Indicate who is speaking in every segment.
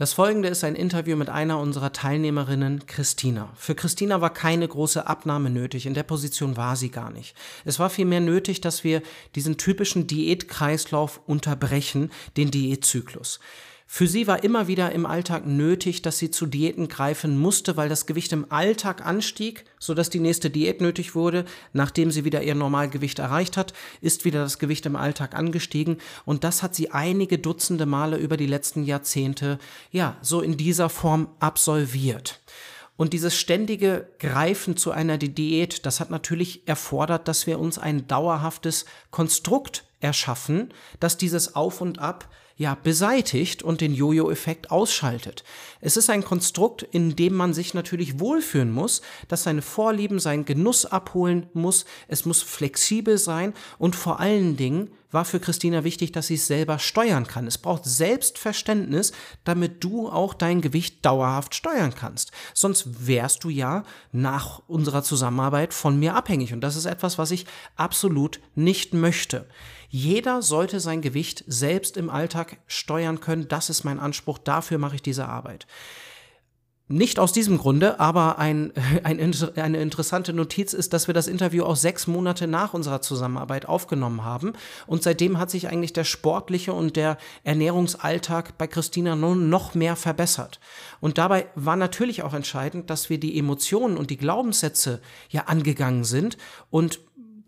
Speaker 1: Das folgende ist ein Interview mit einer unserer Teilnehmerinnen, Christina. Für Christina war keine große Abnahme nötig, in der Position war sie gar nicht. Es war vielmehr nötig, dass wir diesen typischen Diätkreislauf unterbrechen, den Diätzyklus. Für sie war immer wieder im Alltag nötig, dass sie zu Diäten greifen musste, weil das Gewicht im Alltag anstieg, sodass die nächste Diät nötig wurde. Nachdem sie wieder ihr Normalgewicht erreicht hat, ist wieder das Gewicht im Alltag angestiegen und das hat sie einige Dutzende Male über die letzten Jahrzehnte, ja, so in dieser Form absolviert. Und dieses ständige Greifen zu einer Diät, das hat natürlich erfordert, dass wir uns ein dauerhaftes Konstrukt erschaffen, das dieses Auf und Ab ja, beseitigt und den Jojo-Effekt ausschaltet. Es ist ein Konstrukt, in dem man sich natürlich wohlfühlen muss, das seine Vorlieben, seinen Genuss abholen muss. Es muss flexibel sein und vor allen Dingen war für Christina wichtig, dass sie es selber steuern kann. Es braucht Selbstverständnis, damit du auch dein Gewicht dauerhaft steuern kannst. Sonst wärst du ja nach unserer Zusammenarbeit von mir abhängig. Und das ist etwas, was ich absolut nicht möchte. Jeder sollte sein Gewicht selbst im Alltag steuern können. Das ist mein Anspruch. Dafür mache ich diese Arbeit. Nicht aus diesem Grunde, aber ein, ein, eine interessante Notiz ist, dass wir das Interview auch sechs Monate nach unserer Zusammenarbeit aufgenommen haben. Und seitdem hat sich eigentlich der sportliche und der Ernährungsalltag bei Christina nun noch mehr verbessert. Und dabei war natürlich auch entscheidend, dass wir die Emotionen und die Glaubenssätze ja angegangen sind und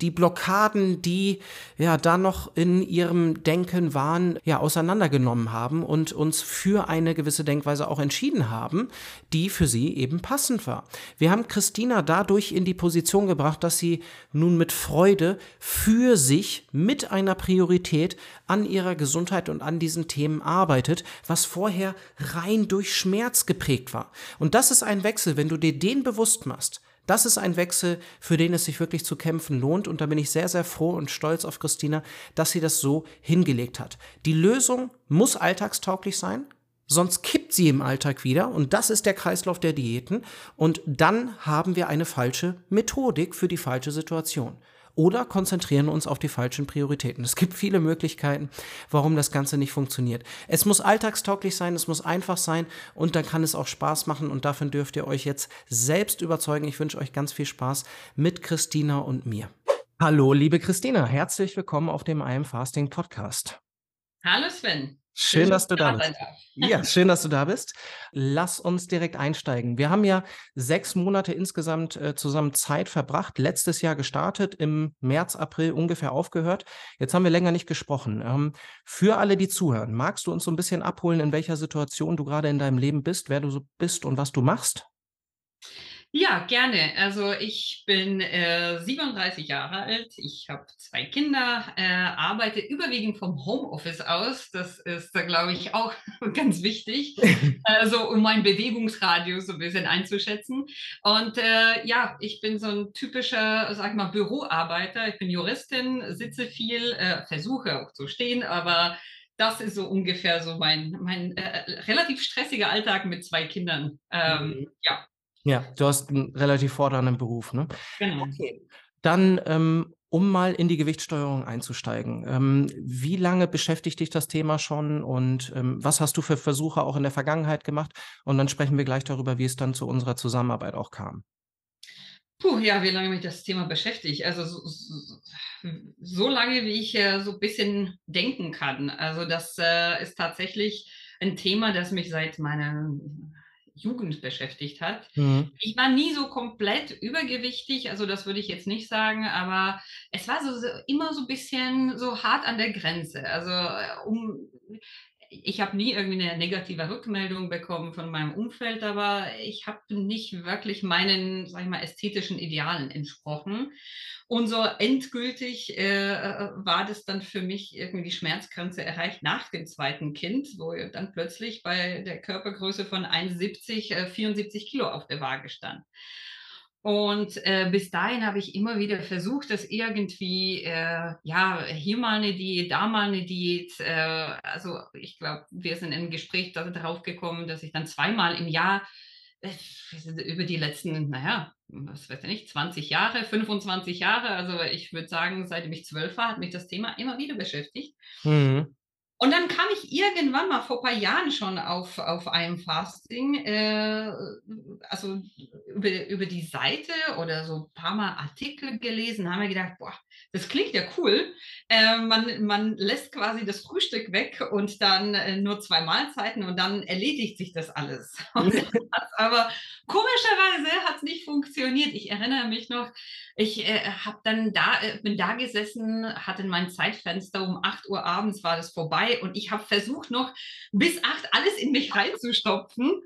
Speaker 1: die Blockaden, die ja da noch in ihrem Denken waren, ja auseinandergenommen haben und uns für eine gewisse Denkweise auch entschieden haben, die für sie eben passend war. Wir haben Christina dadurch in die Position gebracht, dass sie nun mit Freude für sich mit einer Priorität an ihrer Gesundheit und an diesen Themen arbeitet, was vorher rein durch Schmerz geprägt war. Und das ist ein Wechsel, wenn du dir den bewusst machst das ist ein Wechsel, für den es sich wirklich zu kämpfen lohnt. Und da bin ich sehr, sehr froh und stolz auf Christina, dass sie das so hingelegt hat. Die Lösung muss alltagstauglich sein. Sonst kippt sie im Alltag wieder und das ist der Kreislauf der Diäten und dann haben wir eine falsche Methodik für die falsche Situation oder konzentrieren uns auf die falschen Prioritäten. Es gibt viele Möglichkeiten, warum das Ganze nicht funktioniert. Es muss alltagstauglich sein, es muss einfach sein und dann kann es auch Spaß machen und davon dürft ihr euch jetzt selbst überzeugen. Ich wünsche euch ganz viel Spaß mit Christina und mir. Hallo, liebe Christina, herzlich willkommen auf dem I Am Fasting Podcast.
Speaker 2: Hallo Sven.
Speaker 1: Schön, dass du da bist. Ja, schön, dass du da bist. Lass uns direkt einsteigen. Wir haben ja sechs Monate insgesamt äh, zusammen Zeit verbracht. Letztes Jahr gestartet, im März, April ungefähr aufgehört. Jetzt haben wir länger nicht gesprochen. Ähm, für alle, die zuhören, magst du uns so ein bisschen abholen, in welcher Situation du gerade in deinem Leben bist, wer du so bist und was du machst?
Speaker 2: Ja, gerne. Also ich bin äh, 37 Jahre alt, ich habe zwei Kinder, äh, arbeite überwiegend vom Homeoffice aus. Das ist, äh, glaube ich, auch ganz wichtig, also um meinen Bewegungsradius so ein bisschen einzuschätzen. Und äh, ja, ich bin so ein typischer, sag ich mal, Büroarbeiter. Ich bin Juristin, sitze viel, äh, versuche auch zu stehen, aber das ist so ungefähr so mein, mein äh, relativ stressiger Alltag mit zwei Kindern. Ähm,
Speaker 1: mhm. Ja, ja, du hast einen relativ fordernden Beruf, ne? Genau. Okay. Dann, ähm, um mal in die Gewichtssteuerung einzusteigen. Ähm, wie lange beschäftigt dich das Thema schon und ähm, was hast du für Versuche auch in der Vergangenheit gemacht? Und dann sprechen wir gleich darüber, wie es dann zu unserer Zusammenarbeit auch kam.
Speaker 2: Puh, ja, wie lange mich das Thema beschäftigt. Also so, so, so lange, wie ich äh, so ein bisschen denken kann. Also das äh, ist tatsächlich ein Thema, das mich seit meiner Jugend beschäftigt hat. Mhm. Ich war nie so komplett übergewichtig, also das würde ich jetzt nicht sagen, aber es war so, so immer so ein bisschen so hart an der Grenze. Also äh, um ich habe nie irgendwie eine negative Rückmeldung bekommen von meinem Umfeld, aber ich habe nicht wirklich meinen, sag ich mal, ästhetischen Idealen entsprochen. Und so endgültig äh, äh, war das dann für mich irgendwie die Schmerzgrenze erreicht nach dem zweiten Kind, wo dann plötzlich bei der Körpergröße von 1,70 äh, 74 Kilo auf der Waage stand. Und äh, bis dahin habe ich immer wieder versucht, das irgendwie, äh, ja, hier mal eine Diät, da mal eine Diät. Äh, also ich glaube, wir sind im Gespräch darauf gekommen, dass ich dann zweimal im Jahr über die letzten, naja, was weiß ich nicht, 20 Jahre, 25 Jahre, also ich würde sagen, seitdem ich zwölf war, hat mich das Thema immer wieder beschäftigt. Mhm. Und dann kam ich irgendwann mal vor ein paar Jahren schon auf, auf einem Fasting, äh, also über, über die Seite oder so ein paar Mal Artikel gelesen, haben wir gedacht, boah, das klingt ja cool. Äh, man, man lässt quasi das Frühstück weg und dann äh, nur zwei Mahlzeiten und dann erledigt sich das alles. aber komischerweise hat es nicht funktioniert. Ich erinnere mich noch, ich äh, habe dann da, äh, bin da gesessen, hatte mein Zeitfenster um 8 Uhr abends war das vorbei und ich habe versucht noch bis 8 alles in mich reinzustopfen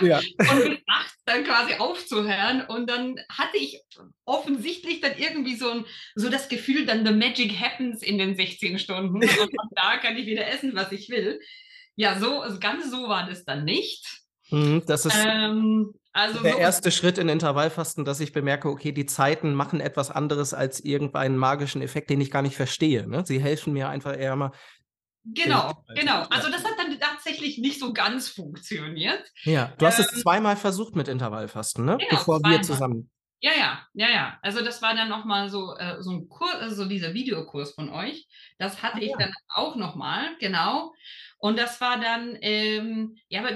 Speaker 2: ja. und bis 8 dann quasi aufzuhören und dann hatte ich offensichtlich dann irgendwie so, ein, so das Gefühl, dann the magic happens in den 16 Stunden und da kann ich wieder essen, was ich will. Ja, so, also ganz so war das dann nicht.
Speaker 1: Mhm, das ist ähm, also der so erste Schritt in Intervallfasten, dass ich bemerke, okay, die Zeiten machen etwas anderes als irgendeinen magischen Effekt, den ich gar nicht verstehe. Ne? Sie helfen mir einfach eher mal.
Speaker 2: Genau, genau. Also das hat dann tatsächlich nicht so ganz funktioniert.
Speaker 1: Ja, du hast ähm, es zweimal versucht mit Intervallfasten, ne? Genau, Bevor zweimal. wir zusammen.
Speaker 2: Ja, ja, ja, ja. Also das war dann nochmal so, äh, so ein Kurs, also dieser Videokurs von euch. Das hatte ah, ich ja. dann auch nochmal, genau. Und das war dann, ähm, ja, aber,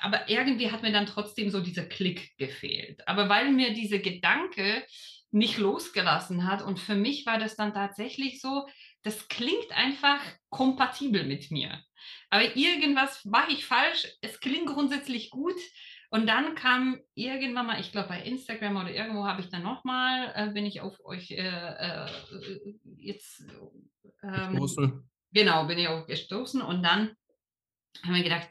Speaker 2: aber irgendwie hat mir dann trotzdem so dieser Klick gefehlt. Aber weil mir diese Gedanke nicht losgelassen hat und für mich war das dann tatsächlich so, das klingt einfach kompatibel mit mir. Aber irgendwas mache ich falsch. Es klingt grundsätzlich gut. Und dann kam irgendwann mal, ich glaube bei Instagram oder irgendwo habe ich dann nochmal, äh, bin ich auf euch äh, äh, jetzt ähm, Genau, bin ich auch gestoßen und dann haben wir gedacht,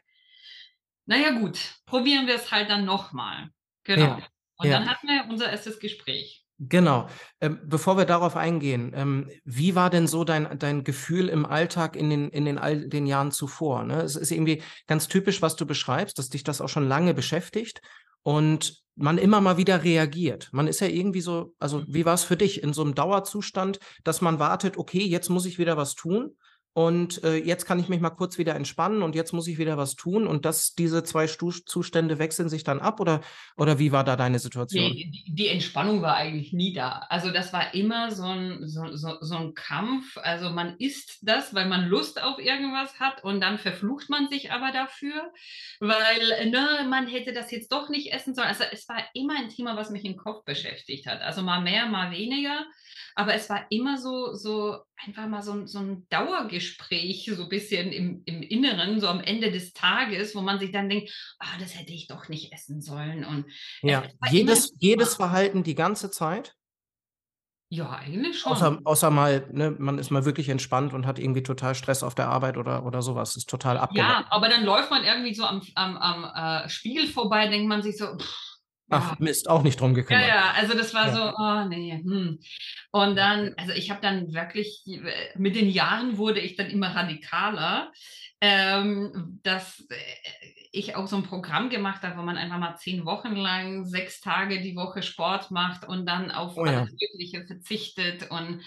Speaker 2: naja gut, probieren wir es halt dann nochmal. Genau. Ja, und ja. dann hatten wir unser erstes Gespräch.
Speaker 1: Genau. Ähm, bevor wir darauf eingehen, ähm, wie war denn so dein, dein Gefühl im Alltag in den, in den all den Jahren zuvor? Ne? Es ist irgendwie ganz typisch, was du beschreibst, dass dich das auch schon lange beschäftigt und man immer mal wieder reagiert. Man ist ja irgendwie so, also wie war es für dich in so einem Dauerzustand, dass man wartet, okay, jetzt muss ich wieder was tun und äh, jetzt kann ich mich mal kurz wieder entspannen und jetzt muss ich wieder was tun und dass diese zwei Stu Zustände wechseln sich dann ab oder, oder wie war da deine Situation?
Speaker 2: Die, die, Entspannung war eigentlich nie da. Also das war immer so ein, so, so, so ein Kampf. Also man isst das, weil man Lust auf irgendwas hat und dann verflucht man sich aber dafür, weil ne, man hätte das jetzt doch nicht essen sollen. Also es war immer ein Thema, was mich im Kopf beschäftigt hat. Also mal mehr, mal weniger. Aber es war immer so, so einfach mal so, so ein Dauergespräch, so ein bisschen im, im Inneren, so am Ende des Tages, wo man sich dann denkt, ah, das hätte ich doch nicht essen sollen. Und
Speaker 1: ja, jedes, jedes Verhalten die ganze Zeit?
Speaker 2: Ja, eigentlich schon.
Speaker 1: Außer, außer mal, ne, man ist mal wirklich entspannt und hat irgendwie total Stress auf der Arbeit oder, oder sowas. Das ist total abgelenkt.
Speaker 2: Ja, aber dann läuft man irgendwie so am, am, am äh, Spiegel vorbei, denkt man sich so, pff,
Speaker 1: Ach, Mist, auch nicht drum gekümmert.
Speaker 2: Ja, ja, also das war ja. so, oh nee. Hm. Und dann, also ich habe dann wirklich, mit den Jahren wurde ich dann immer radikaler, ähm, dass äh, ich auch so ein Programm gemacht habe, wo man einfach mal zehn Wochen lang, sechs Tage die Woche Sport macht und dann auf oh, alles ja. Mögliche verzichtet. Und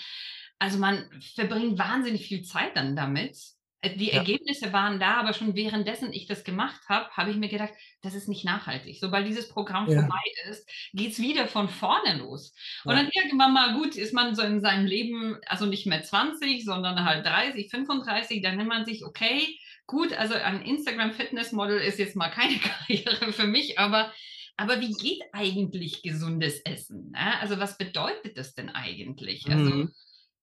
Speaker 2: also man verbringt wahnsinnig viel Zeit dann damit. Äh, die ja. Ergebnisse waren da, aber schon währenddessen ich das gemacht habe, habe ich mir gedacht, das ist nicht nachhaltig. Sobald dieses Programm ja. vorbei ist, geht es wieder von vorne los. Und ja. dann irgendwann mal, gut, ist man so in seinem Leben, also nicht mehr 20, sondern halt 30, 35, dann nimmt man sich, okay, gut, also ein Instagram-Fitness-Model ist jetzt mal keine Karriere für mich, aber aber wie geht eigentlich gesundes Essen? Ne? Also was bedeutet das denn eigentlich? Also mhm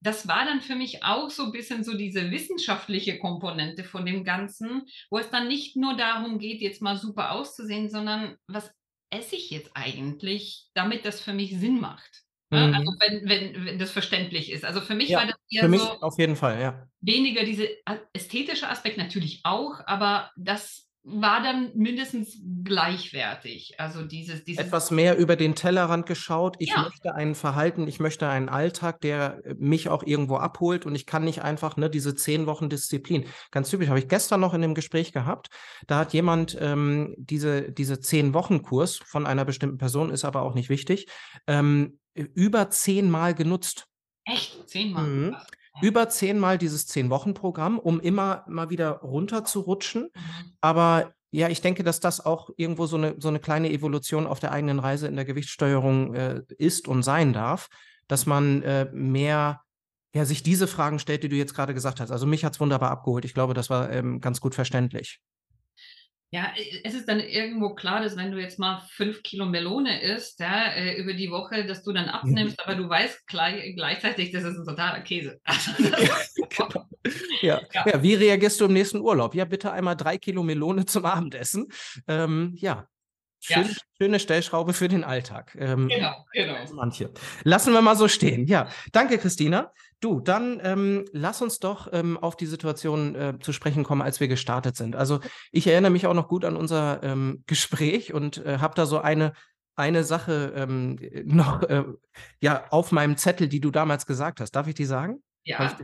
Speaker 2: das war dann für mich auch so ein bisschen so diese wissenschaftliche Komponente von dem Ganzen, wo es dann nicht nur darum geht, jetzt mal super auszusehen, sondern was esse ich jetzt eigentlich, damit das für mich Sinn macht. Ne? Mhm. Also wenn, wenn, wenn das verständlich ist. Also für mich ja, war das eher
Speaker 1: für mich
Speaker 2: so
Speaker 1: auf jeden Fall, ja.
Speaker 2: Weniger dieser ästhetische Aspekt natürlich auch, aber das war dann mindestens gleichwertig. Also dieses, dieses
Speaker 1: etwas mehr über den Tellerrand geschaut. Ich ja. möchte ein Verhalten, ich möchte einen Alltag, der äh, mich auch irgendwo abholt und ich kann nicht einfach ne, diese zehn Wochen Disziplin. Ganz typisch habe ich gestern noch in dem Gespräch gehabt. Da hat jemand ähm, diese diese zehn Wochen Kurs von einer bestimmten Person ist aber auch nicht wichtig ähm, über zehnmal genutzt.
Speaker 2: Echt zehnmal? Mhm
Speaker 1: über zehnmal dieses Zehn-Wochen-Programm, um immer mal wieder runterzurutschen. Mhm. Aber ja, ich denke, dass das auch irgendwo so eine, so eine kleine Evolution auf der eigenen Reise in der Gewichtssteuerung äh, ist und sein darf, dass man äh, mehr ja, sich diese Fragen stellt, die du jetzt gerade gesagt hast. Also mich hat es wunderbar abgeholt. Ich glaube, das war ähm, ganz gut verständlich.
Speaker 2: Ja, es ist dann irgendwo klar, dass wenn du jetzt mal fünf Kilo Melone isst, ja, äh, über die Woche, dass du dann abnimmst, aber du weißt gleich, gleichzeitig, das ist ein totaler Käse.
Speaker 1: genau. ja. Ja. ja. wie reagierst du im nächsten Urlaub? Ja, bitte einmal drei Kilo Melone zum Abendessen. Ähm, ja, Schön, ja. Schöne Stellschraube für den Alltag.
Speaker 2: Ähm, genau, genau.
Speaker 1: Manche. Lassen wir mal so stehen. Ja, danke, Christina. Du, dann ähm, lass uns doch ähm, auf die Situation äh, zu sprechen kommen, als wir gestartet sind. Also ich erinnere mich auch noch gut an unser ähm, Gespräch und äh, habe da so eine eine Sache ähm, noch äh, ja auf meinem Zettel, die du damals gesagt hast. Darf ich die sagen?
Speaker 2: Ja.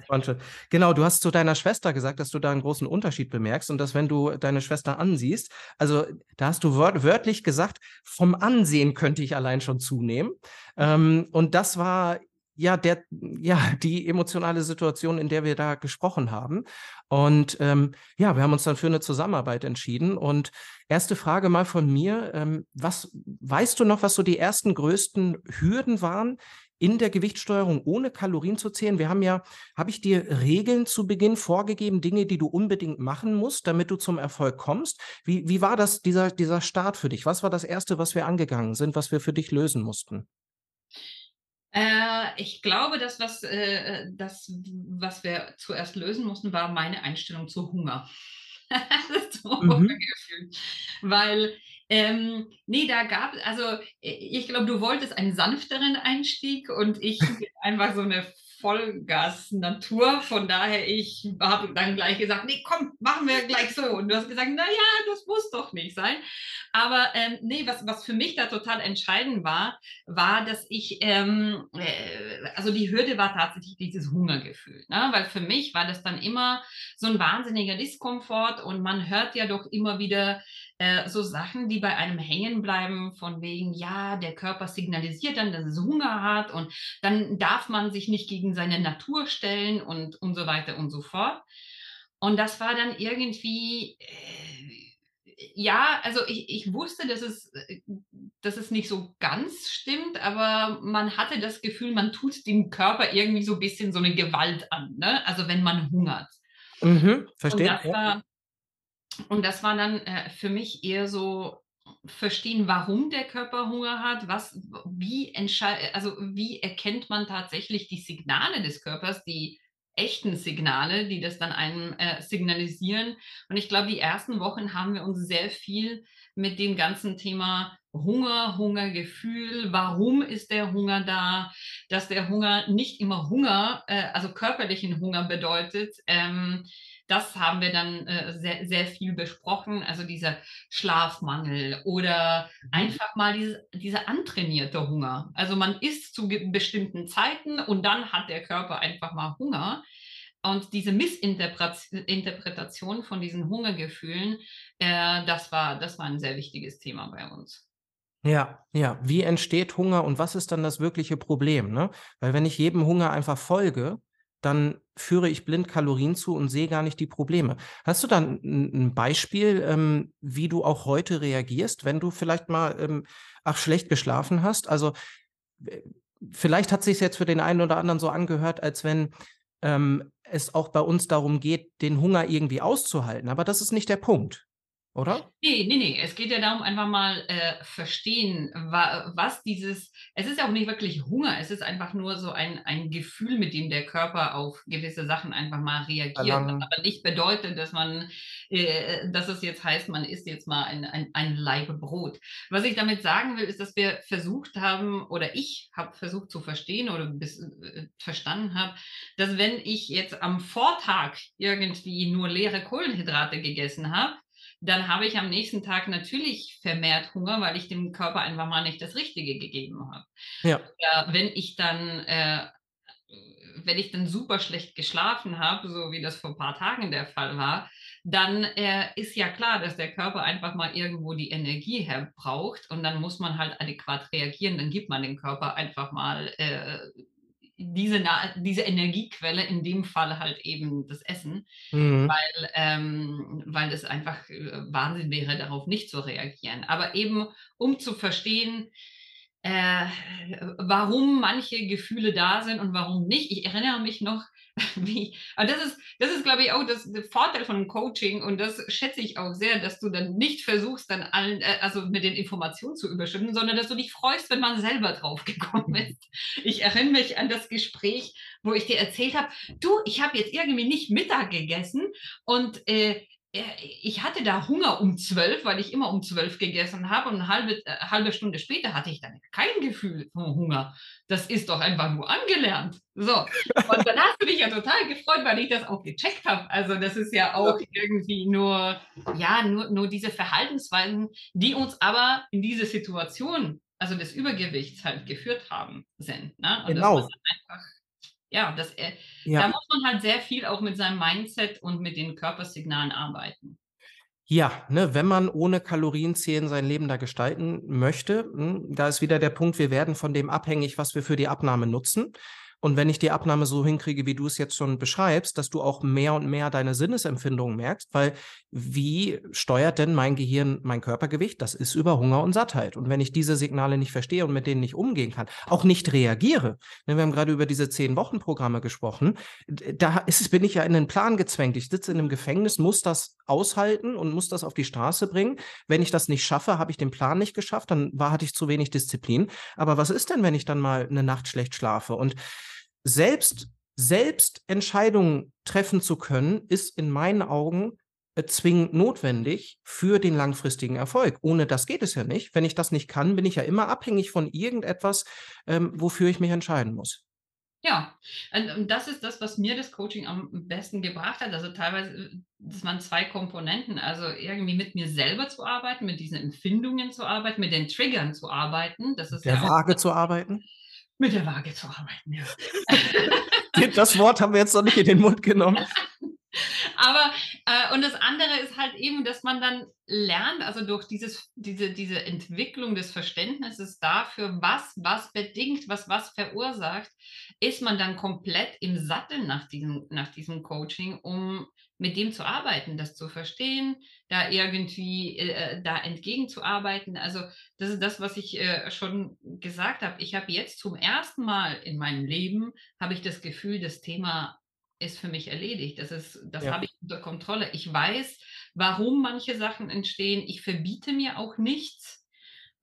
Speaker 1: Genau, du hast zu deiner Schwester gesagt, dass du da einen großen Unterschied bemerkst und dass, wenn du deine Schwester ansiehst, also da hast du wört wörtlich gesagt, vom Ansehen könnte ich allein schon zunehmen. Ähm, und das war ja, der, ja, die emotionale Situation, in der wir da gesprochen haben. Und ähm, ja, wir haben uns dann für eine Zusammenarbeit entschieden. Und erste Frage mal von mir: ähm, Was weißt du noch, was so die ersten größten Hürden waren, in der Gewichtssteuerung ohne Kalorien zu zählen? Wir haben ja, habe ich dir Regeln zu Beginn vorgegeben, Dinge, die du unbedingt machen musst, damit du zum Erfolg kommst? Wie, wie war das, dieser, dieser Start für dich? Was war das Erste, was wir angegangen sind, was wir für dich lösen mussten?
Speaker 2: Äh, ich glaube, das was, äh, das, was wir zuerst lösen mussten, war meine Einstellung zu Hunger. das mhm. Weil ähm, nee, da gab es, also ich glaube, du wolltest einen sanfteren Einstieg und ich einfach so eine Vollgas-Natur. Von daher, ich habe dann gleich gesagt, nee, komm, machen wir gleich so. Und du hast gesagt, na ja, das muss doch nicht sein. Aber ähm, nee, was, was für mich da total entscheidend war, war, dass ich, ähm, äh, also die Hürde war tatsächlich dieses Hungergefühl. Ne? Weil für mich war das dann immer so ein wahnsinniger Diskomfort und man hört ja doch immer wieder äh, so Sachen, die bei einem hängen bleiben, von wegen, ja, der Körper signalisiert dann, dass es Hunger hat und dann darf man sich nicht gegen seine Natur stellen und, und so weiter und so fort. Und das war dann irgendwie, äh, ja, also ich, ich wusste, dass es, dass es nicht so ganz stimmt, aber man hatte das Gefühl, man tut dem Körper irgendwie so ein bisschen so eine Gewalt an, ne? also wenn man hungert.
Speaker 1: Mhm, verstehe.
Speaker 2: Und das, war, und das war dann äh, für mich eher so verstehen, warum der Körper Hunger hat, was, wie also wie erkennt man tatsächlich die Signale des Körpers, die echten Signale, die das dann einem äh, signalisieren. Und ich glaube, die ersten Wochen haben wir uns sehr viel mit dem ganzen Thema Hunger, Hungergefühl, warum ist der Hunger da, dass der Hunger nicht immer Hunger, äh, also körperlichen Hunger bedeutet. Ähm, das haben wir dann äh, sehr, sehr viel besprochen, also dieser Schlafmangel oder mhm. einfach mal diese, dieser antrainierte Hunger. Also man isst zu bestimmten Zeiten und dann hat der Körper einfach mal Hunger. Und diese Missinterpretation von diesen Hungergefühlen, äh, das, war, das war ein sehr wichtiges Thema bei uns.
Speaker 1: Ja, ja. Wie entsteht Hunger und was ist dann das wirkliche Problem? Ne? Weil wenn ich jedem Hunger einfach folge, dann führe ich blind Kalorien zu und sehe gar nicht die Probleme. Hast du dann ein Beispiel, ähm, wie du auch heute reagierst, wenn du vielleicht mal ähm, ach schlecht geschlafen hast? Also vielleicht hat sich jetzt für den einen oder anderen so angehört, als wenn ähm, es auch bei uns darum geht, den Hunger irgendwie auszuhalten. Aber das ist nicht der Punkt oder?
Speaker 2: Nee, nee, nee. Es geht ja darum, einfach mal äh, verstehen, wa was dieses, es ist ja auch nicht wirklich Hunger, es ist einfach nur so ein, ein Gefühl, mit dem der Körper auf gewisse Sachen einfach mal reagiert. Was aber nicht bedeutet, dass man, äh, dass es jetzt heißt, man isst jetzt mal ein, ein, ein Laibe Brot. Was ich damit sagen will, ist, dass wir versucht haben, oder ich habe versucht zu verstehen oder bis, äh, verstanden habe, dass wenn ich jetzt am Vortag irgendwie nur leere Kohlenhydrate gegessen habe, dann habe ich am nächsten Tag natürlich vermehrt Hunger, weil ich dem Körper einfach mal nicht das Richtige gegeben habe.
Speaker 1: Ja.
Speaker 2: Oder wenn ich dann, äh, wenn ich dann super schlecht geschlafen habe, so wie das vor ein paar Tagen der Fall war, dann äh, ist ja klar, dass der Körper einfach mal irgendwo die Energie her braucht und dann muss man halt adäquat reagieren. Dann gibt man dem Körper einfach mal äh, diese, diese Energiequelle, in dem Fall halt eben das Essen, mhm. weil, ähm, weil es einfach äh, Wahnsinn wäre, darauf nicht zu reagieren. Aber eben, um zu verstehen, äh, warum manche Gefühle da sind und warum nicht. Ich erinnere mich noch, wie, aber das ist, das ist, glaube ich, auch das, der Vorteil von Coaching und das schätze ich auch sehr, dass du dann nicht versuchst, dann allen, äh, also mit den Informationen zu überschütten, sondern dass du dich freust, wenn man selber drauf gekommen ist. Ich erinnere mich an das Gespräch, wo ich dir erzählt habe, du, ich habe jetzt irgendwie nicht Mittag gegessen und äh, ich hatte da Hunger um zwölf, weil ich immer um zwölf gegessen habe und eine halbe, äh, halbe Stunde später hatte ich dann kein Gefühl von Hunger. Das ist doch einfach nur angelernt. So. Und dann hast du dich ja total gefreut, weil ich das auch gecheckt habe. Also das ist ja auch irgendwie nur, ja, nur, nur diese Verhaltensweisen, die uns aber in diese Situation, also des Übergewichts halt geführt haben, sind. Ne?
Speaker 1: Genau.
Speaker 2: Ja, das, äh, ja. da muss man halt sehr viel auch mit seinem Mindset und mit den Körpersignalen arbeiten.
Speaker 1: Ja, ne, wenn man ohne Kalorienzählen sein Leben da gestalten möchte, hm, da ist wieder der Punkt, wir werden von dem abhängig, was wir für die Abnahme nutzen. Und wenn ich die Abnahme so hinkriege, wie du es jetzt schon beschreibst, dass du auch mehr und mehr deine Sinnesempfindungen merkst, weil wie steuert denn mein Gehirn mein Körpergewicht? Das ist über Hunger und Sattheit. Und wenn ich diese Signale nicht verstehe und mit denen nicht umgehen kann, auch nicht reagiere, ne, wir haben gerade über diese zehn Wochen Programme gesprochen, da ist, bin ich ja in den Plan gezwängt. Ich sitze in einem Gefängnis, muss das aushalten und muss das auf die Straße bringen. Wenn ich das nicht schaffe, habe ich den Plan nicht geschafft, dann war, hatte ich zu wenig Disziplin. Aber was ist denn, wenn ich dann mal eine Nacht schlecht schlafe? Und selbst, selbst Entscheidungen treffen zu können, ist in meinen Augen äh, zwingend notwendig für den langfristigen Erfolg. Ohne das geht es ja nicht. Wenn ich das nicht kann, bin ich ja immer abhängig von irgendetwas, ähm, wofür ich mich entscheiden muss.
Speaker 2: Ja, und das ist das, was mir das Coaching am besten gebracht hat. Also teilweise, äh, das waren zwei Komponenten. Also irgendwie mit mir selber zu arbeiten, mit diesen Empfindungen zu arbeiten, mit den Triggern zu arbeiten. Das ist
Speaker 1: der ja Waage zu arbeiten
Speaker 2: mit der Waage zu arbeiten, ja.
Speaker 1: das Wort haben wir jetzt noch nicht in den Mund genommen.
Speaker 2: Aber äh, und das andere ist halt eben, dass man dann lernt, also durch dieses, diese, diese Entwicklung des Verständnisses dafür, was was bedingt, was was verursacht, ist man dann komplett im Sattel nach diesem, nach diesem Coaching, um mit dem zu arbeiten, das zu verstehen, da irgendwie äh, da entgegenzuarbeiten. Also das ist das, was ich äh, schon gesagt habe. Ich habe jetzt zum ersten Mal in meinem Leben, habe ich das Gefühl, das Thema ist für mich erledigt. Das, ist, das ja. habe ich unter Kontrolle. Ich weiß, warum manche Sachen entstehen. Ich verbiete mir auch nichts.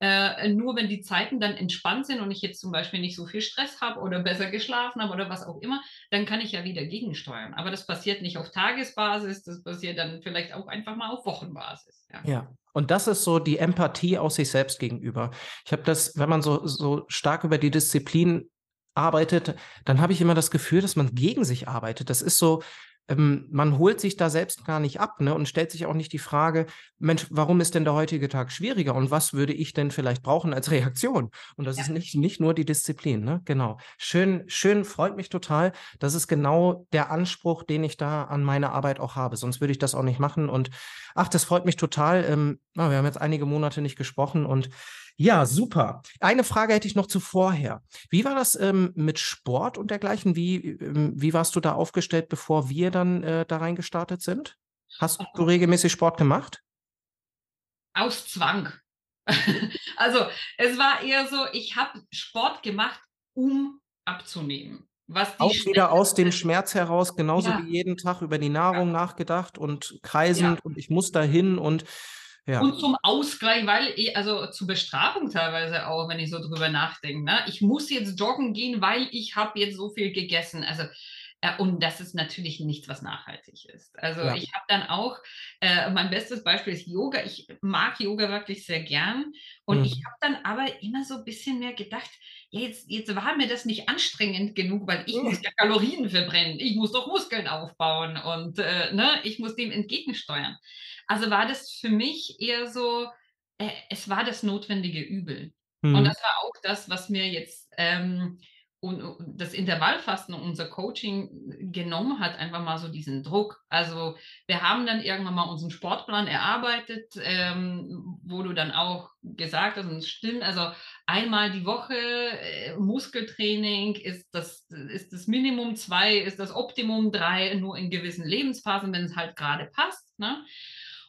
Speaker 2: Äh, nur wenn die Zeiten dann entspannt sind und ich jetzt zum Beispiel nicht so viel Stress habe oder besser geschlafen habe oder was auch immer, dann kann ich ja wieder gegensteuern. Aber das passiert nicht auf Tagesbasis, das passiert dann vielleicht auch einfach mal auf Wochenbasis.
Speaker 1: Ja. ja. Und das ist so die Empathie aus sich selbst gegenüber. Ich habe das, wenn man so, so stark über die Disziplin arbeitet, dann habe ich immer das Gefühl, dass man gegen sich arbeitet. Das ist so, ähm, man holt sich da selbst gar nicht ab ne, und stellt sich auch nicht die Frage, Mensch, warum ist denn der heutige Tag schwieriger und was würde ich denn vielleicht brauchen als Reaktion? Und das ja. ist nicht, nicht nur die Disziplin, ne? Genau. Schön, schön, freut mich total. Das ist genau der Anspruch, den ich da an meine Arbeit auch habe. Sonst würde ich das auch nicht machen. Und ach, das freut mich total. Ähm, na, wir haben jetzt einige Monate nicht gesprochen und ja, super. Eine Frage hätte ich noch zuvorher. Wie war das ähm, mit Sport und dergleichen? Wie, ähm, wie warst du da aufgestellt, bevor wir dann äh, da reingestartet sind? Hast du regelmäßig Sport gemacht?
Speaker 2: Aus Zwang. also es war eher so, ich habe Sport gemacht, um abzunehmen.
Speaker 1: Was auch wieder aus dem Schmerz heraus, genauso ja. wie jeden Tag über die Nahrung ja. nachgedacht und kreisend ja. und ich muss dahin und
Speaker 2: ja. Und zum Ausgleich, weil, ich, also zur Bestrafung teilweise auch, wenn ich so drüber nachdenke. Ne? Ich muss jetzt joggen gehen, weil ich habe jetzt so viel gegessen. Also äh, und das ist natürlich nichts, was nachhaltig ist. Also ja. ich habe dann auch, äh, mein bestes Beispiel ist Yoga. Ich mag Yoga wirklich sehr gern. Und mhm. ich habe dann aber immer so ein bisschen mehr gedacht, ja, jetzt, jetzt war mir das nicht anstrengend genug, weil ich mhm. muss ja Kalorien verbrennen. Ich muss doch Muskeln aufbauen und äh, ne, ich muss dem entgegensteuern. Also war das für mich eher so, äh, es war das notwendige Übel. Mhm. Und das war auch das, was mir jetzt ähm, und, das Intervallfasten und unser Coaching genommen hat, einfach mal so diesen Druck. Also wir haben dann irgendwann mal unseren Sportplan erarbeitet, ähm, wo du dann auch gesagt hast, und es stimmt, also einmal die Woche äh, Muskeltraining ist das, ist das Minimum, zwei ist das Optimum, drei nur in gewissen Lebensphasen, wenn es halt gerade passt. Ne?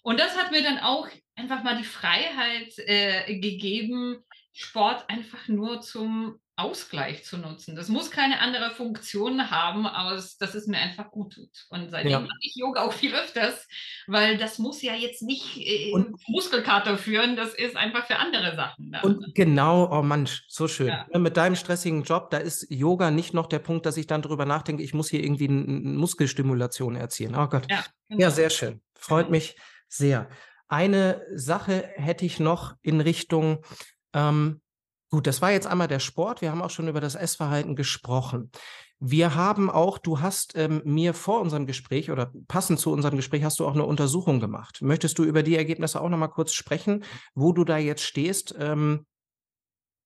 Speaker 2: Und das hat mir dann auch einfach mal die Freiheit äh, gegeben, Sport einfach nur zum Ausgleich zu nutzen. Das muss keine andere Funktion haben, aus dass es mir einfach gut tut. Und seitdem
Speaker 1: Ja.
Speaker 2: mache ich Yoga auch viel öfters, weil das muss ja jetzt nicht, äh,
Speaker 1: Und
Speaker 2: Muskelkater führen, das ist einfach für andere Sachen ne?
Speaker 1: Und genau, oh Mann, so schön.
Speaker 2: Ja.
Speaker 1: Ne, mit deinem stressigen Job, da ist Yoga nicht noch der Punkt, dass ich dann drüber nachdenke, ich muss hier irgendwie 'n Muskelstimulation erzielen. Oh Gott.
Speaker 2: Ja,
Speaker 1: Ja,
Speaker 2: genau.
Speaker 1: sehr schön. Freut
Speaker 2: Genau.
Speaker 1: mich sehr. Eine Sache hätte ich noch in Richtung ähm, gut, das war jetzt einmal der Sport. Wir haben auch schon über das Essverhalten gesprochen. Wir haben auch du hast, ähm, mir vor unserem Gespräch oder passend zu unserem Gespräch hast du auch 'ne Untersuchung gemacht. Möchtest du über die Ergebnisse auch noch mal kurz sprechen, wo du da jetzt stehst, ähm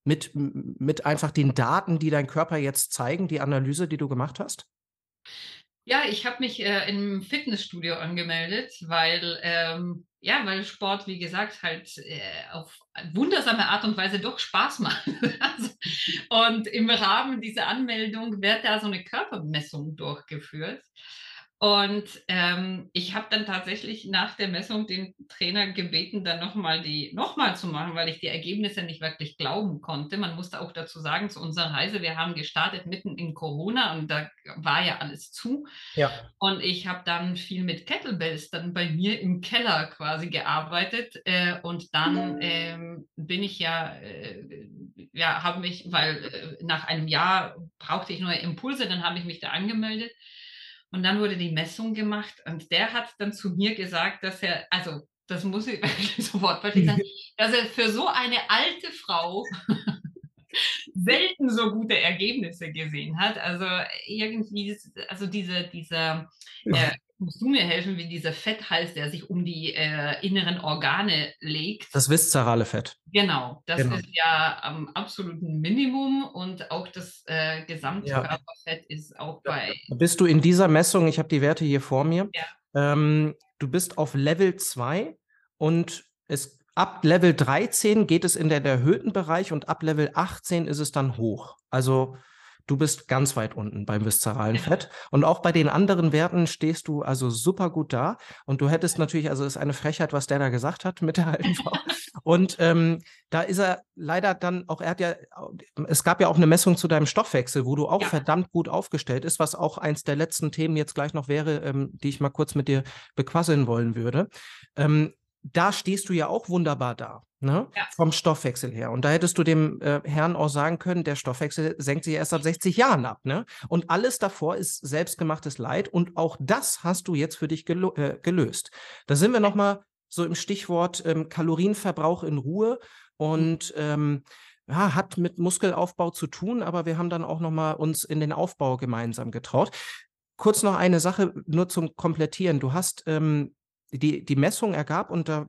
Speaker 1: mit mit einfach den Daten, die dein Körper jetzt zeigen, die Analyse, die du gemacht hast?
Speaker 2: Ja, ich habe mich, äh, im Fitnessstudio angemeldet, weil, ähm ja, weil Sport, wie gesagt, halt, äh, auf wundersame Art und Weise doch Spaß macht. Also und im Rahmen dieser Anmeldung wird da so 'ne Körpermessung durchgeführt. Und, ähm, ich habe dann tatsächlich nach der Messung den Trainer gebeten, dann noch mal die noch mal zu machen, weil ich die Ergebnisse nicht wirklich glauben konnte. Man musste auch dazu sagen, zu unserer Reise, wir haben gestartet mitten in Corona und da war ja alles zu.
Speaker 1: Ja.
Speaker 2: Und ich habe dann viel mit Kettlebells dann bei mir im Keller quasi gearbeitet, äh, und dann, ähm, bin ich ja, äh ja, habe mich weil, äh, nach einem Jahr brauchte ich neue Impulse, dann habe ich mich da angemeldet. Und dann wurde die Messung gemacht und der hat dann zu mir gesagt, dass er also, das muss ich wirklich so wortwörtlich sagen, dass er für so eine alte Frau selten so gute Ergebnisse gesehen hat. Also, irgendwie also, diese dieser äh, musst du mir helfen, wie dieser Fetthals, der sich um die, äh, inneren Organe legt.
Speaker 1: Das viszerale Fett.
Speaker 2: Genau, das
Speaker 1: Genau.
Speaker 2: ist ja am absoluten Minimum und auch das, äh,
Speaker 1: Ja.
Speaker 2: Gesamtkörperfett ist auch bei
Speaker 1: Bist du in dieser Messung ich habe die Werte hier vor mir.
Speaker 2: Ja.
Speaker 1: Ähm, du bist auf Level 2 und es ab Level 13 geht es in den erhöhten Bereich und ab Level 18 ist es dann hoch. Also, du bist ganz weit unten beim viszeralen. Fett. Und auch bei den anderen Werten stehst du also super gut da. Und du hättest natürlich also, ist eine Frechheit, was der da gesagt hat mit der alten Frau. Und, ähm, da ist er leider dann auch er hat ja es gab ja auch 'ne Messung zu deinem Stoffwechsel, wo du auch
Speaker 2: Ja.
Speaker 1: verdammt gut aufgestellt ist, was auch eins der letzten Themen jetzt gleich noch wäre, ähm, die ich mal kurz mit dir bequasseln wollen würde. Ähm, da stehst du ja auch wunderbar da, ne,
Speaker 2: Ja.
Speaker 1: vom Stoffwechsel her. Und da hättest du dem, äh, Herrn auch sagen können, der Stoffwechsel senkt sich erst ab 60 Jahren ab, ne? Und alles davor ist selbstgemachtes Leid und auch das hast du jetzt für dich gelo äh, gelöst. Da sind wir noch mal so im Stichwort, ähm, Kalorienverbrauch in Ruhe und, ähm, ja, hat mit Muskelaufbau zu tun, aber wir haben dann auch noch mal uns in den Aufbau gemeinsam getraut. Kurz noch eine Sache nur zum Komplettieren. Du hast, ähm die die Messung ergab und da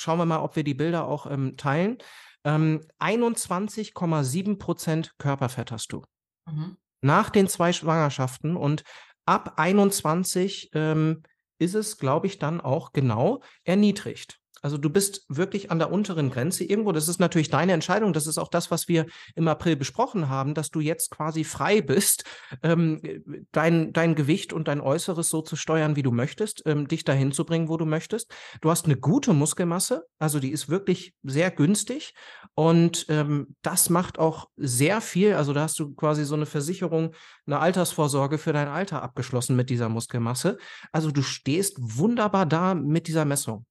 Speaker 1: schauen wir mal, ob wir die Bilder auch, ähm, teilen. Ähm, 21,7 % Körperfett hast du.
Speaker 2: Mhm.
Speaker 1: Nach den 2 Schwangerschaften und ab 21, ähm, ist es, glaube ich, dann auch genau erniedrigt. Also, du bist wirklich an der unteren Grenze irgendwo. Das ist natürlich deine Entscheidung. Das ist auch das, was wir im April besprochen haben, dass du jetzt quasi frei bist, ähm, äh, dein dein Gewicht und dein Äußeres so zu steuern, wie du möchtest, ähm, dich dahin zu bringen, wo du möchtest. Du hast 'ne gute Muskelmasse, also, die ist wirklich sehr günstig und, ähm, das macht auch sehr viel also, da hast du quasi so 'ne Versicherung 'ne Altersvorsorge für dein Alter abgeschlossen mit dieser Muskelmasse. Also, du stehst wunderbar da mit dieser Messung.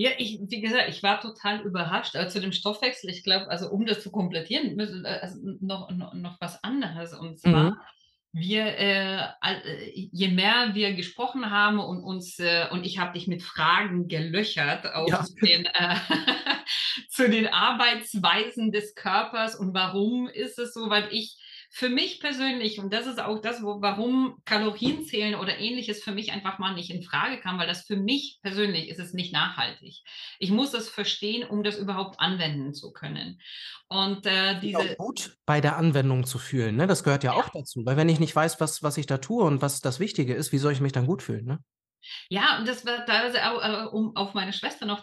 Speaker 2: Ja, ich wie gesagt, ich war total überrascht. Äh, zu dem Stoffwechsel, ich glaube also, um das zu komplettieren, müssen äh, also, noch no noch was anderes. Und zwar,
Speaker 1: Mhm.
Speaker 2: wir, äh, äh, je mehr wir gesprochen haben und uns äh, und ich habe dich mit Fragen gelöchert
Speaker 1: Ja.
Speaker 2: den, äh zu den Arbeitsweisen des Körpers und warum ist es so? Weil ich für mich persönlich und das ist auch das, wo warum Kalorienzählen oder Ähnliches für mich einfach mal nicht infrage kam, weil das für mich persönlich ist es nicht nachhaltig. Ich muss es verstehen, um das überhaupt anwenden zu können. Und, äh,
Speaker 1: Dich auch
Speaker 2: diese
Speaker 1: gut bei der Anwendung zu fühlen, ne? Das gehört ja
Speaker 2: Ja.
Speaker 1: auch dazu, weil wenn ich nicht weiß, was was ich da tue und was das Wichtige ist, wie soll ich mich dann gut fühlen, ne?
Speaker 2: Ja, und das war teilweise au äh, um auf meine Schwester noch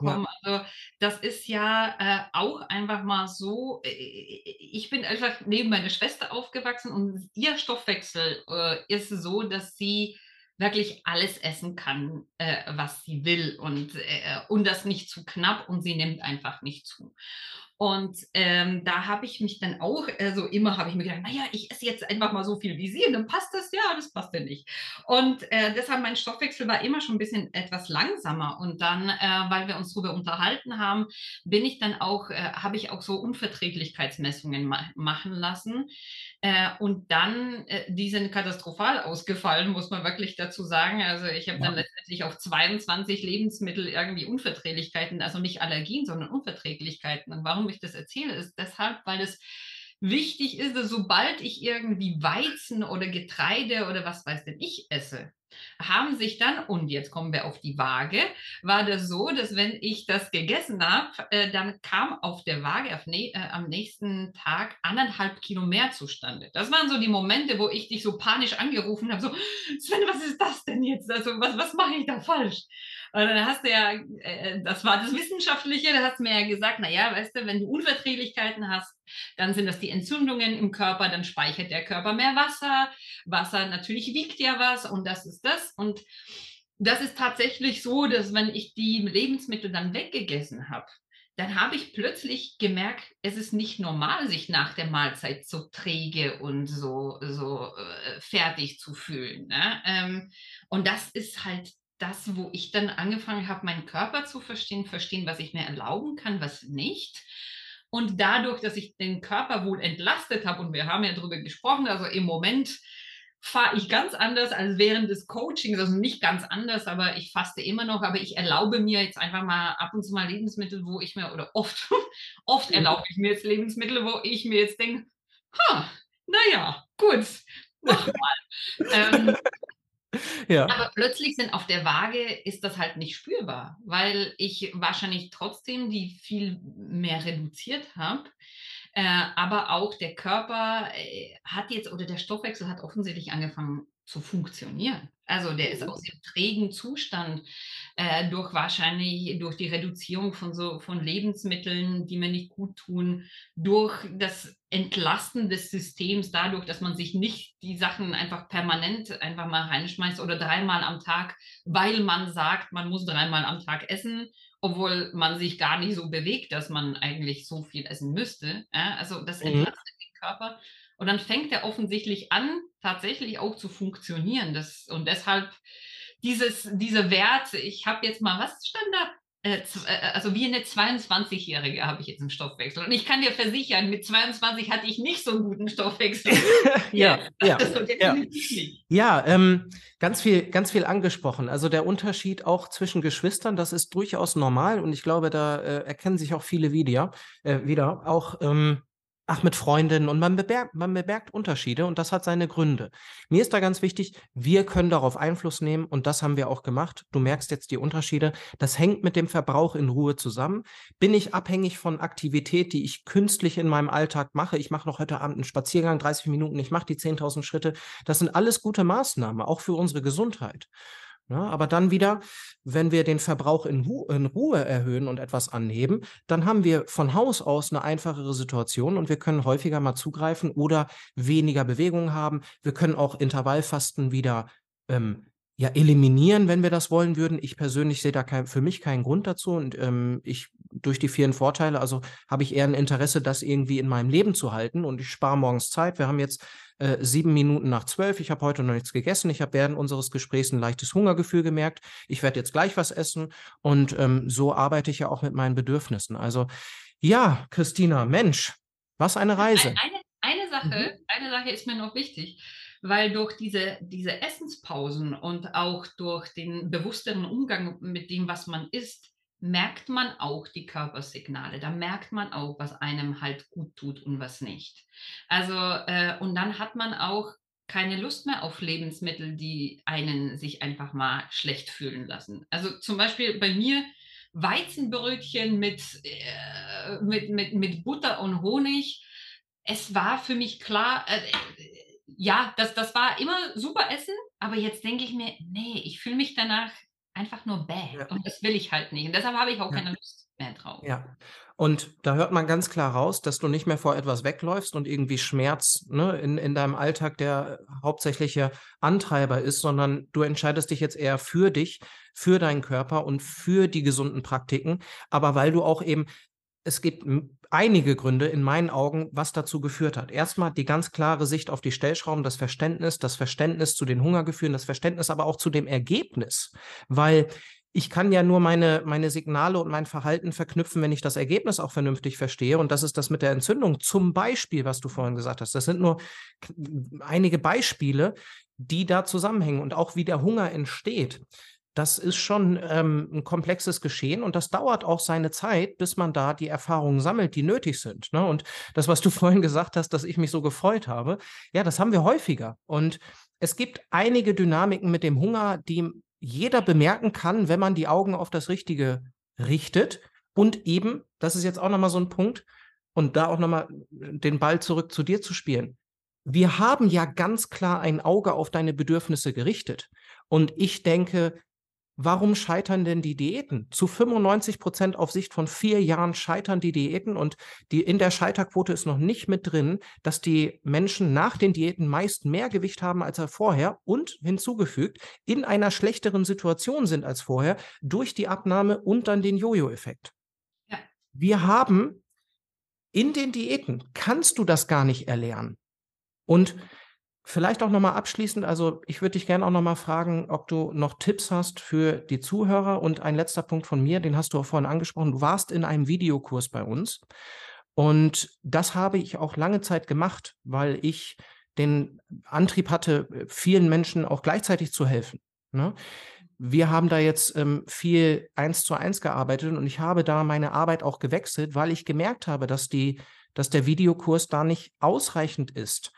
Speaker 1: Ja.
Speaker 2: zurückzukommen. Also, das ist ja, äh, auch einfach mal so äh, ich bin einfach neben meiner Schwester aufgewachsen und ihr Stoffwechsel, äh, ist so, dass sie wirklich alles essen kann, äh, was sie will und, äh, und das nicht zu knapp und sie nimmt einfach nicht zu. Und ähm, da habe ich mich dann auch, also immer habe ich mir gedacht, naja, ich esse jetzt einfach mal so viel wie sie und dann passt das, ja, das passt ja nicht. Und äh, deshalb mein Stoffwechsel war immer schon ein bisschen etwas langsamer. Und dann, äh, weil wir uns darüber unterhalten haben, bin ich dann auch, äh, habe ich auch so Unverträglichkeitsmessungen ma machen lassen. Äh, und dann, äh, die sind katastrophal ausgefallen, muss man wirklich dazu sagen. Also ich habe ja. dann letztendlich auf 22 Lebensmittel irgendwie Unverträglichkeiten, also nicht Allergien, sondern Unverträglichkeiten. Und warum ich das erzähle, ist deshalb, weil es wichtig ist, dass sobald ich irgendwie Weizen oder Getreide oder was weiß denn ich esse, haben sich dann, und jetzt kommen wir auf die Waage, war das so, dass wenn ich das gegessen habe, äh, dann kam auf der Waage auf ne, äh, am nächsten Tag anderthalb Kilo mehr zustande. Das waren so die Momente, wo ich dich so panisch angerufen habe, so, Sven, was ist das denn jetzt? Also, was, was mache ich da falsch? Und dann hast du ja, äh, das war das Wissenschaftliche, da hast du mir ja gesagt, naja, weißt du, wenn du Unverträglichkeiten hast, dann sind das die Entzündungen im Körper, dann speichert der Körper mehr Wasser. Wasser natürlich wiegt ja was und das ist das. Und das ist tatsächlich so, dass wenn ich die Lebensmittel dann weggegessen habe, dann habe ich plötzlich gemerkt, es ist nicht normal, sich nach der Mahlzeit so träge und so, so äh, fertig zu fühlen. Ne? Ähm, und das ist halt das, wo ich dann angefangen habe, meinen Körper zu verstehen, verstehen, was ich mir erlauben kann, was nicht. Und dadurch, dass ich den Körper wohl entlastet habe, und wir haben ja darüber gesprochen, also im Moment fahre ich ganz anders als während des Coachings, also nicht ganz anders, aber ich faste immer noch, aber ich erlaube mir jetzt einfach mal ab und zu mal Lebensmittel, wo ich mir, oder oft, oft mhm. erlaube ich mir jetzt Lebensmittel, wo ich mir jetzt denke, ha, naja, gut, mach mal. ähm, ja. Aber plötzlich sind auf der Waage ist das halt nicht spürbar, weil ich wahrscheinlich trotzdem die viel mehr reduziert habe. Äh, aber auch der Körper äh, hat jetzt oder der Stoffwechsel hat offensichtlich angefangen zu funktionieren. Also der ist mhm. aus dem trägen Zustand äh, durch wahrscheinlich durch die Reduzierung von so von Lebensmitteln, die mir nicht gut tun, durch das Entlasten des Systems, dadurch, dass man sich nicht die Sachen einfach permanent einfach mal reinschmeißt oder dreimal am Tag, weil man sagt, man muss dreimal am Tag essen, obwohl man sich gar nicht so bewegt, dass man eigentlich so viel essen müsste. Ja? Also das mhm. entlastet mhm. den Körper. Und dann fängt er offensichtlich an, tatsächlich auch zu funktionieren. Das, und deshalb dieses, diese Werte, ich habe jetzt mal, was stand da? Äh, äh, also wie eine 22-Jährige habe ich jetzt einen Stoffwechsel. Und ich kann dir versichern, mit 22 hatte ich nicht so einen guten Stoffwechsel.
Speaker 1: ja, ja, ja. ja ähm, ganz, viel, ganz viel angesprochen. Also der Unterschied auch zwischen Geschwistern, das ist durchaus normal und ich glaube, da äh, erkennen sich auch viele wieder. Äh, wieder. Auch ähm, Ach, mit Freundinnen und man bemerkt, man bemerkt Unterschiede und das hat seine Gründe. Mir ist da ganz wichtig, wir können darauf Einfluss nehmen und das haben wir auch gemacht. Du merkst jetzt die Unterschiede. Das hängt mit dem Verbrauch in Ruhe zusammen. Bin ich abhängig von Aktivität, die ich künstlich in meinem Alltag mache? Ich mache noch heute Abend einen Spaziergang, 30 Minuten, ich mache die 10.000 Schritte. Das sind alles gute Maßnahmen, auch für unsere Gesundheit. Ja, ne? aber dann wieder, wenn wir den Verbrauch in, Ru in, Ruhe erhöhen und etwas anheben, dann haben wir von Haus aus eine einfachere Situation und wir können häufiger mal zugreifen oder weniger Bewegung haben. Wir können auch Intervallfasten wieder ähm, ja, eliminieren, wenn wir das wollen würden. Ich persönlich sehe da kein, für mich keinen Grund dazu und ähm, ich durch die vielen Vorteile, also habe ich eher ein Interesse, das irgendwie in meinem Leben zu halten und ich spare morgens Zeit. Wir haben jetzt äh, sieben Minuten nach zwölf. Ich habe heute noch nichts gegessen. Ich habe während unseres Gesprächs ein leichtes Hungergefühl gemerkt. Ich werde jetzt gleich was essen und ähm, so arbeite ich ja auch mit meinen Bedürfnissen. Also ja, Christina, Mensch, was eine Reise.
Speaker 2: Eine, eine Sache, mhm. eine Sache ist mir noch wichtig weil durch diese, diese Essenspausen und auch durch den bewussteren Umgang mit dem, was man isst, merkt man auch die Körpersignale. Da merkt man auch, was einem halt gut tut und was nicht. Also, äh, und dann hat man auch keine Lust mehr auf Lebensmittel, die einen sich einfach mal schlecht fühlen lassen. Also zum Beispiel bei mir Weizenbrötchen mit, äh, mit, mit, mit Butter und Honig. Es war für mich klar, äh, ja, das, das war immer super Essen, aber jetzt denke ich mir, nee, ich fühle mich danach einfach nur bäh. Ja. Und das will ich halt nicht. Und deshalb habe ich auch ja. keine Lust mehr drauf.
Speaker 1: Ja. Und da hört man ganz klar raus, dass du nicht mehr vor etwas wegläufst und irgendwie Schmerz ne, in, in deinem Alltag der hauptsächliche Antreiber ist, sondern du entscheidest dich jetzt eher für dich, für deinen Körper und für die gesunden Praktiken. Aber weil du auch eben, es gibt einige Gründe in meinen Augen, was dazu geführt hat. Erstmal die ganz klare Sicht auf die Stellschrauben, das Verständnis, das Verständnis zu den Hungergefühlen, das Verständnis aber auch zu dem Ergebnis. Weil ich kann ja nur meine, meine Signale und mein Verhalten verknüpfen, wenn ich das Ergebnis auch vernünftig verstehe. Und das ist das mit der Entzündung. Zum Beispiel, was du vorhin gesagt hast. Das sind nur einige Beispiele, die da zusammenhängen und auch wie der Hunger entsteht. Das ist schon ähm, ein komplexes Geschehen und das dauert auch seine Zeit, bis man da die Erfahrungen sammelt, die nötig sind. Ne? Und das, was du vorhin gesagt hast, dass ich mich so gefreut habe, ja, das haben wir häufiger. Und es gibt einige Dynamiken mit dem Hunger, die jeder bemerken kann, wenn man die Augen auf das Richtige richtet. Und eben, das ist jetzt auch nochmal so ein Punkt, und da auch nochmal den Ball zurück zu dir zu spielen. Wir haben ja ganz klar ein Auge auf deine Bedürfnisse gerichtet. Und ich denke, Warum scheitern denn die Diäten? Zu 95 Prozent auf Sicht von vier Jahren scheitern die Diäten und die, in der Scheiterquote ist noch nicht mit drin, dass die Menschen nach den Diäten meist mehr Gewicht haben als vorher und hinzugefügt in einer schlechteren Situation sind als vorher durch die Abnahme und dann den Jojo-Effekt. Ja. Wir haben in den Diäten, kannst du das gar nicht erlernen. Und Vielleicht auch nochmal abschließend, also ich würde dich gerne auch nochmal fragen, ob du noch Tipps hast für die Zuhörer. Und ein letzter Punkt von mir, den hast du auch vorhin angesprochen. Du warst in einem Videokurs bei uns. Und das habe ich auch lange Zeit gemacht, weil ich den Antrieb hatte, vielen Menschen auch gleichzeitig zu helfen. Ne? Wir haben da jetzt ähm, viel eins zu eins gearbeitet und ich habe da meine Arbeit auch gewechselt, weil ich gemerkt habe, dass die, dass der Videokurs da nicht ausreichend ist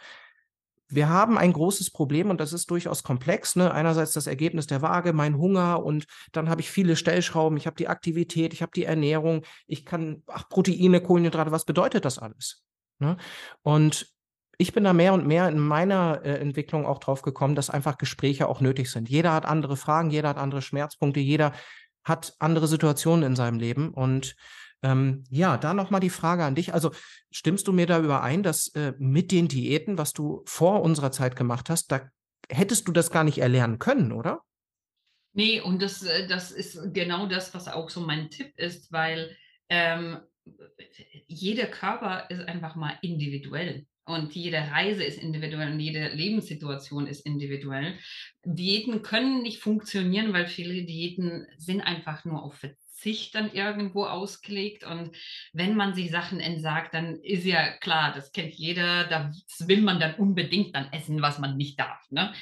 Speaker 1: wir haben ein großes Problem und das ist durchaus komplex. Ne? Einerseits das Ergebnis der Waage, mein Hunger und dann habe ich viele Stellschrauben, ich habe die Aktivität, ich habe die Ernährung, ich kann, ach, Proteine, Kohlenhydrate, was bedeutet das alles? Ne? Und ich bin da mehr und mehr in meiner äh, Entwicklung auch drauf gekommen, dass einfach Gespräche auch nötig sind. Jeder hat andere Fragen, jeder hat andere Schmerzpunkte, jeder hat andere Situationen in seinem Leben und ähm, ja, da nochmal die Frage an dich. Also stimmst du mir da überein, dass äh, mit den Diäten, was du vor unserer Zeit gemacht hast, da hättest du das gar nicht erlernen können, oder?
Speaker 2: Nee, und das, äh, das ist genau das, was auch so mein Tipp ist, weil ähm, jeder Körper ist einfach mal individuell. Und jede Reise ist individuell und jede Lebenssituation ist individuell. Diäten können nicht funktionieren, weil viele Diäten sind einfach nur auf Verzicht dann irgendwo ausgelegt. Und wenn man sich Sachen entsagt, dann ist ja klar, das kennt jeder, da will man dann unbedingt dann essen, was man nicht darf. Ne?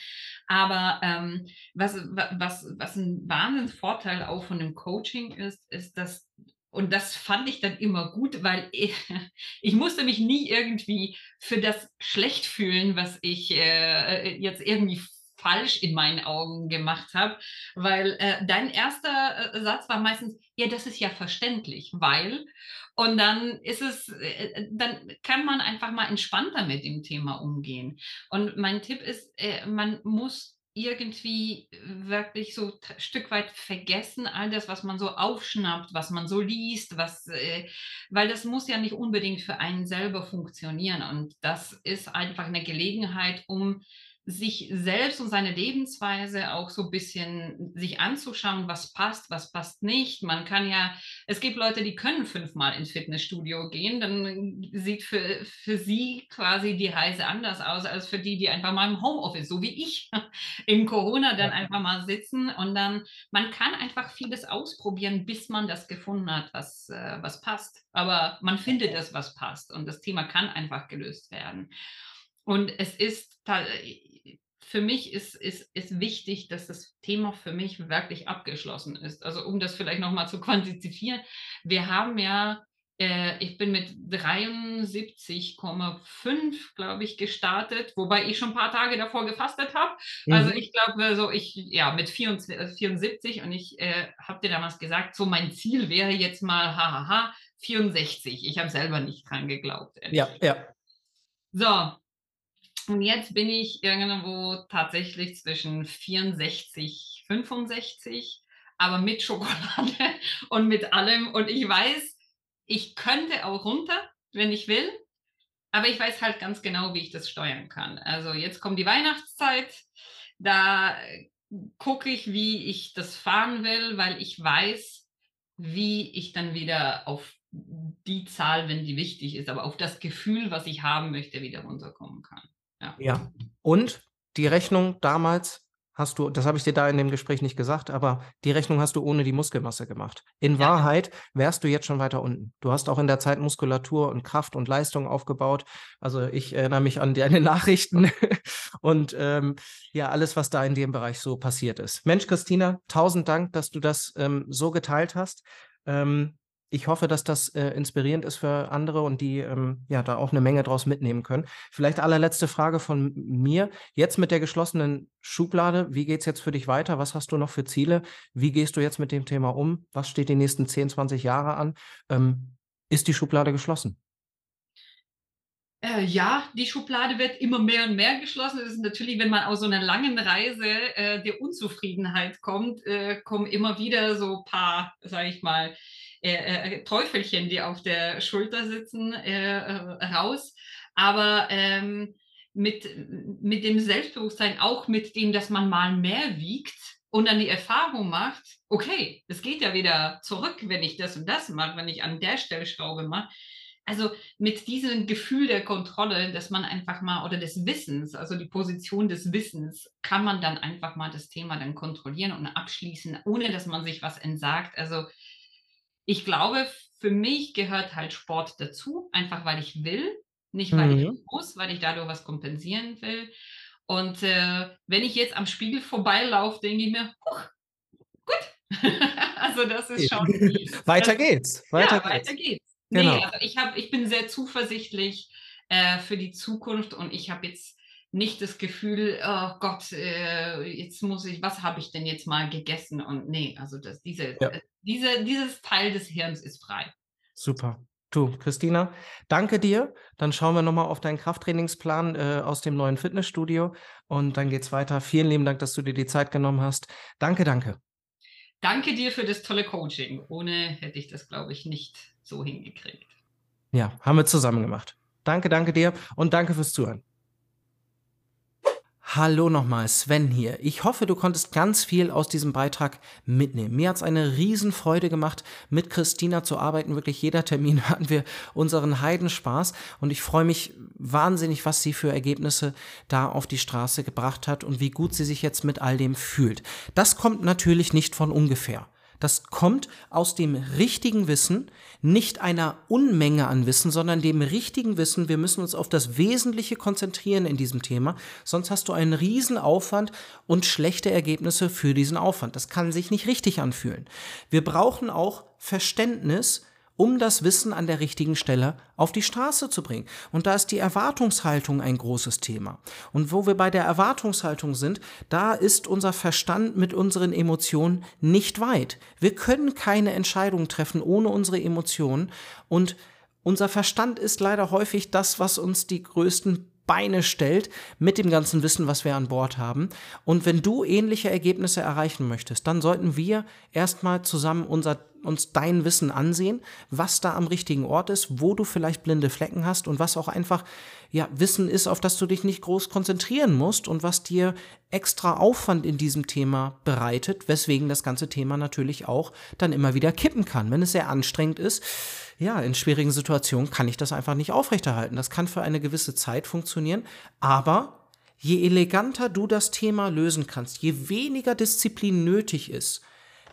Speaker 2: Aber ähm, was, was, was ein Wahnsinnsvorteil auch von dem Coaching ist, ist, dass und das fand ich dann immer gut, weil ich, ich musste mich nie irgendwie für das schlecht fühlen, was ich äh, jetzt irgendwie falsch in meinen Augen gemacht habe, weil äh, dein erster äh, Satz war meistens, ja, das ist ja verständlich, weil und dann ist es, äh, dann kann man einfach mal entspannter mit dem Thema umgehen. Und mein Tipp ist, äh, man muss irgendwie wirklich so ein Stück weit vergessen, all das, was man so aufschnappt, was man so liest, was, äh, weil das muss ja nicht unbedingt für einen selber funktionieren. Und das ist einfach eine Gelegenheit, um sich selbst und seine Lebensweise auch so ein bisschen sich anzuschauen, was passt, was passt nicht. Man kann ja, es gibt Leute, die können fünfmal ins Fitnessstudio gehen, dann sieht für, für sie quasi die Reise anders aus als für die, die einfach mal im Homeoffice, so wie ich, in Corona dann einfach mal sitzen und dann, man kann einfach vieles ausprobieren, bis man das gefunden hat, was, äh, was passt. Aber man findet es, was passt und das Thema kann einfach gelöst werden. Und es ist, für mich ist, ist, ist wichtig, dass das Thema für mich wirklich abgeschlossen ist. Also um das vielleicht nochmal zu quantifizieren, wir haben ja, äh, ich bin mit 73,5, glaube ich, gestartet, wobei ich schon ein paar Tage davor gefastet habe. Also, mhm. Also ich glaube, so ich, ja, mit 74, 74 und ich äh, habe dir damals gesagt, so mein Ziel wäre jetzt mal, hahaha, 64. Ich habe selber nicht dran geglaubt.
Speaker 1: Ja, ja.
Speaker 2: So, und jetzt bin ich irgendwo tatsächlich zwischen 64, 65, aber mit Schokolade und mit allem. Und ich weiß, ich könnte auch runter, wenn ich will, aber ich weiß halt ganz genau, wie ich das steuern kann. Also jetzt kommt die Weihnachtszeit, da gucke ich, wie ich das fahren will, weil ich weiß, wie ich dann wieder auf die Zahl, wenn die wichtig ist, aber auf das Gefühl, was ich haben möchte, wieder runterkommen kann.
Speaker 1: Ja. ja. Und die Rechnung damals hast du, das habe ich dir da in dem Gespräch nicht gesagt, aber die Rechnung hast du ohne die Muskelmasse gemacht. In ja. Wahrheit wärst du jetzt schon weiter unten. Du hast auch in der Zeit Muskulatur und Kraft und Leistung aufgebaut. Also ich erinnere mich an deine Nachrichten und ähm, ja, alles, was da in dem Bereich so passiert ist. Mensch, Christina, tausend Dank, dass du das ähm, so geteilt hast. Ähm, ich hoffe, dass das äh, inspirierend ist für andere und die ähm, ja da auch eine Menge draus mitnehmen können. Vielleicht allerletzte Frage von mir. Jetzt mit der geschlossenen Schublade, wie geht es jetzt für dich weiter? Was hast du noch für Ziele? Wie gehst du jetzt mit dem Thema um? Was steht die nächsten 10, 20 Jahre an? Ähm, ist die Schublade geschlossen?
Speaker 2: Äh, ja, die Schublade wird immer mehr und mehr geschlossen. Das ist natürlich, wenn man aus so einer langen Reise äh, der Unzufriedenheit kommt, äh, kommen immer wieder so ein paar, sage ich mal, äh, äh, Teufelchen, die auf der Schulter sitzen, äh, raus. Aber ähm, mit, mit dem Selbstbewusstsein, auch mit dem, dass man mal mehr wiegt und dann die Erfahrung macht, okay, es geht ja wieder zurück, wenn ich das und das mache, wenn ich an der Stelle Schraube mache. Also mit diesem Gefühl der Kontrolle, dass man einfach mal oder des Wissens, also die Position des Wissens, kann man dann einfach mal das Thema dann kontrollieren und abschließen, ohne dass man sich was entsagt. Also ich glaube, für mich gehört halt Sport dazu, einfach weil ich will, nicht weil mhm. ich muss, weil ich dadurch was kompensieren will. Und äh, wenn ich jetzt am Spiegel vorbeilaufe, denke ich mir, huch, gut. also das ist schon.
Speaker 1: weiter geht's.
Speaker 2: Weiter ja, geht's. weiter geht's. Genau. Nee, also ich, hab, ich bin sehr zuversichtlich äh, für die Zukunft und ich habe jetzt nicht das Gefühl, oh Gott, äh, jetzt muss ich, was habe ich denn jetzt mal gegessen? Und nee, also das, diese, ja. äh, diese, dieses Teil des Hirns ist frei.
Speaker 1: Super. Du, Christina, danke dir. Dann schauen wir nochmal auf deinen Krafttrainingsplan äh, aus dem neuen Fitnessstudio und dann geht's weiter. Vielen lieben Dank, dass du dir die Zeit genommen hast. Danke, danke.
Speaker 2: Danke dir für das tolle Coaching. Ohne hätte ich das, glaube ich, nicht so hingekriegt.
Speaker 1: Ja, haben wir zusammen gemacht. Danke, danke dir und danke fürs Zuhören. Hallo nochmal, Sven hier. Ich hoffe, du konntest ganz viel aus diesem Beitrag mitnehmen. Mir hat es eine Riesenfreude gemacht, mit Christina zu arbeiten. Wirklich jeder Termin hatten wir unseren Heidenspaß und ich freue mich wahnsinnig, was sie für Ergebnisse da auf die Straße gebracht hat und wie gut sie sich jetzt mit all dem fühlt. Das kommt natürlich nicht von ungefähr. Das kommt aus dem richtigen Wissen, nicht einer Unmenge an Wissen, sondern dem richtigen Wissen. Wir müssen uns auf das Wesentliche konzentrieren in diesem Thema, sonst hast du einen riesen Aufwand und schlechte Ergebnisse für diesen Aufwand. Das kann sich nicht richtig anfühlen. Wir brauchen auch Verständnis um das Wissen an der richtigen Stelle auf die Straße zu bringen. Und da ist die Erwartungshaltung ein großes Thema. Und wo wir bei der Erwartungshaltung sind, da ist unser Verstand mit unseren Emotionen nicht weit. Wir können keine Entscheidung treffen ohne unsere Emotionen und unser Verstand ist leider häufig das, was uns die größten Beine stellt mit dem ganzen Wissen, was wir an Bord haben. Und wenn du ähnliche Ergebnisse erreichen möchtest, dann sollten wir erstmal zusammen unser uns dein Wissen ansehen, was da am richtigen Ort ist, wo du vielleicht blinde Flecken hast und was auch einfach ja Wissen ist, auf das du dich nicht groß konzentrieren musst und was dir extra Aufwand in diesem Thema bereitet, weswegen das ganze Thema natürlich auch dann immer wieder kippen kann, wenn es sehr anstrengend ist. Ja, in schwierigen Situationen kann ich das einfach nicht aufrechterhalten. Das kann für eine gewisse Zeit funktionieren, aber je eleganter du das Thema lösen kannst, je weniger Disziplin nötig ist,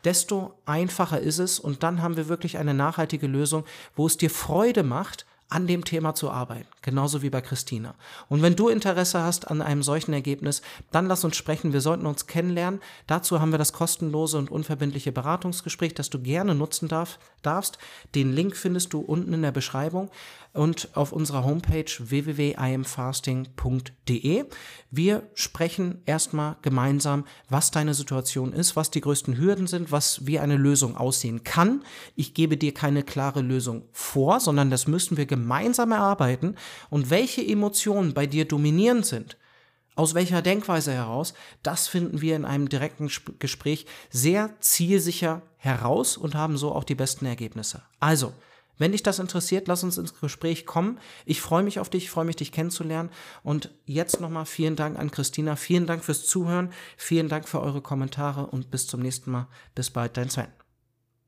Speaker 1: desto einfacher ist es und dann haben wir wirklich eine nachhaltige Lösung, wo es dir Freude macht, an dem Thema zu arbeiten, genauso wie bei Christina. Und wenn du Interesse hast an einem solchen Ergebnis, dann lass uns sprechen, wir sollten uns kennenlernen. Dazu haben wir das kostenlose und unverbindliche Beratungsgespräch, das du gerne nutzen darf, darfst. Den Link findest du unten in der Beschreibung und auf unserer Homepage www.imfasting.de. Wir sprechen erstmal gemeinsam, was deine Situation ist, was die größten Hürden sind, was wie eine Lösung aussehen kann. Ich gebe dir keine klare Lösung vor, sondern das müssen wir gemeinsam erarbeiten und welche Emotionen bei dir dominierend sind. Aus welcher Denkweise heraus, das finden wir in einem direkten Gespräch sehr zielsicher heraus und haben so auch die besten Ergebnisse. Also, Wenn dich das interessiert, lass uns ins Gespräch kommen. Ich freue mich auf dich, freue mich, dich kennenzulernen. Und jetzt nochmal vielen Dank an Christina. Vielen Dank fürs Zuhören. Vielen Dank für eure Kommentare und bis zum nächsten Mal. Bis bald, dein Sven.